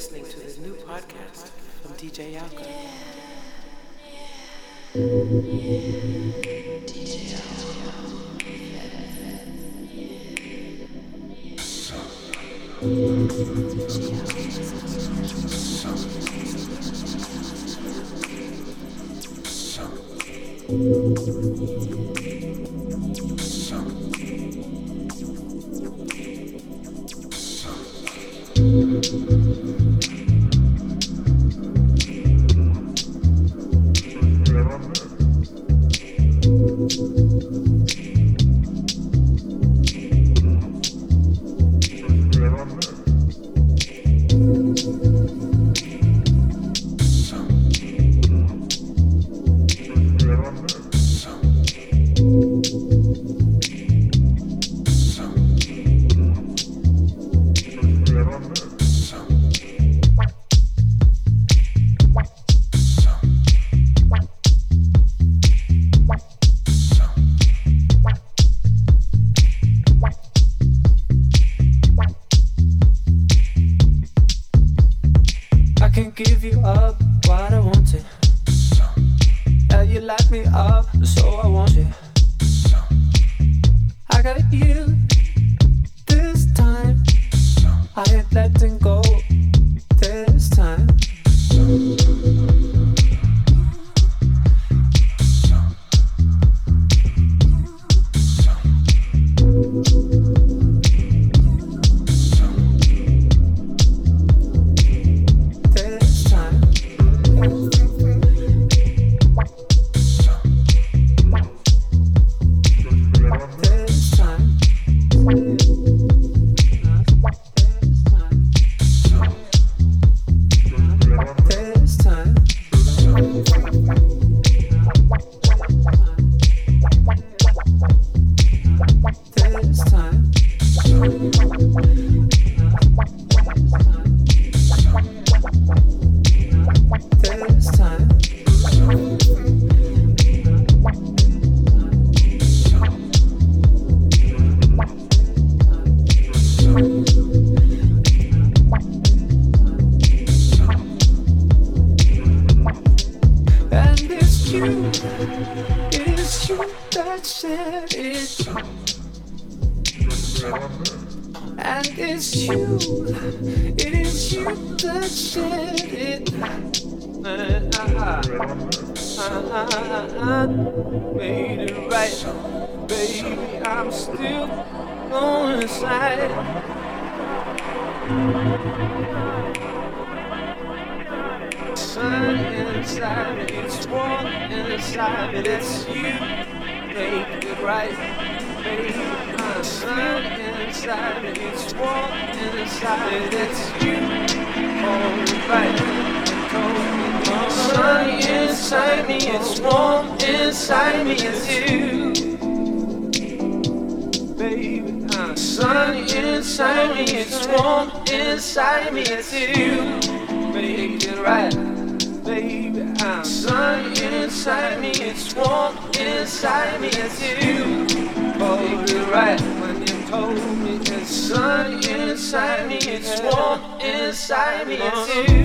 listening to this new podcast from DJ Alka. DJ Alka. DJ Alka. me.